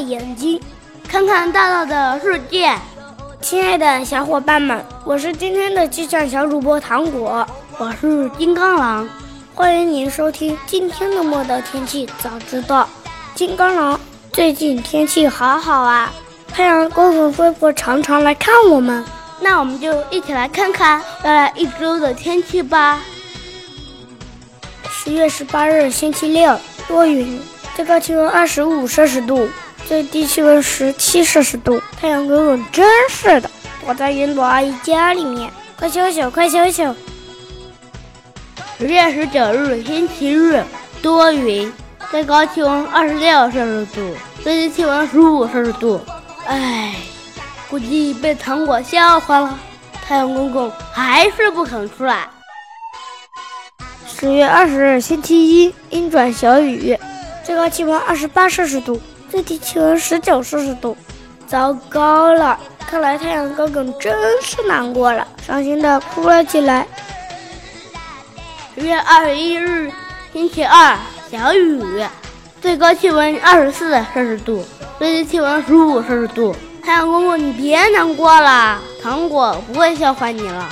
眼睛，看看大大的世界。亲爱的小伙伴们，我是今天的气象小主播糖果，我是金刚狼，欢迎您收听今天的末道天气早知道。金刚狼，最近天气好好啊，太阳公公会不会常常来看我们？那我们就一起来看看未来一周的天气吧。十月十八日，星期六，多云，最高气温二十五摄氏度。最低气温十七摄氏度，太阳公公真是的，躲在云朵阿姨家里面，快休息，快羞羞。十月十九日，星期日，多云，最高气温二十六摄氏度，最低气温十五摄氏度。唉，估计被糖果笑话了，太阳公公还是不肯出来。十月二十日，星期一，阴转小雨，最高气温二十八摄氏度。最低气温十九摄氏度，糟糕了！看来太阳公公真是难过了，伤心的哭了起来。十月二十一日，星期二，小雨，最高气温二十四摄氏度，最低气温十五摄氏度。太阳公公，你别难过了，糖果不会笑话你了。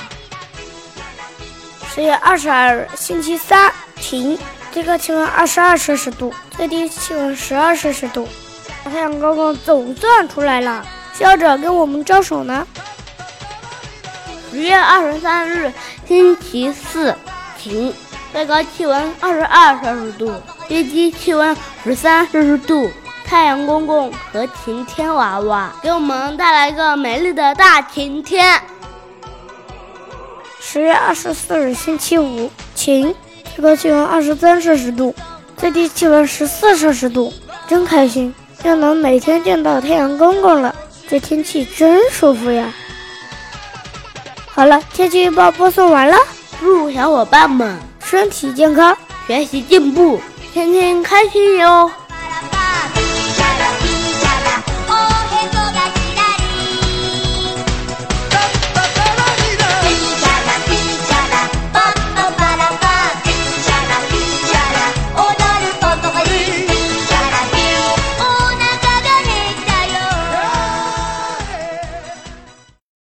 十月二十二日，星期三，晴，最高气温二十二摄氏度，最低气温十二摄氏度。太阳公公总算出来了，笑着跟我们招手呢。十月二十三日，星期四，晴，最高气温二十二摄氏度，最低气温十三摄氏度。太阳公公和晴天娃娃给我们带来一个美丽的大晴天。十月二十四日，星期五，晴，最高气温二十三摄氏度，最低气温十四摄氏度，真开心。又能每天见到太阳公公了，这天气真舒服呀！好了，天气预报播送完了，祝小伙伴们身体健康，学习进步，天天开心哟！